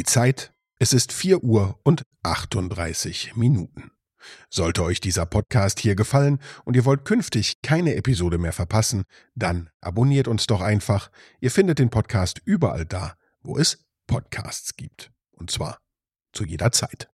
Die Zeit, es ist 4 Uhr und 38 Minuten. Sollte euch dieser Podcast hier gefallen und ihr wollt künftig keine Episode mehr verpassen, dann abonniert uns doch einfach. Ihr findet den Podcast überall da, wo es Podcasts gibt. Und zwar zu jeder Zeit.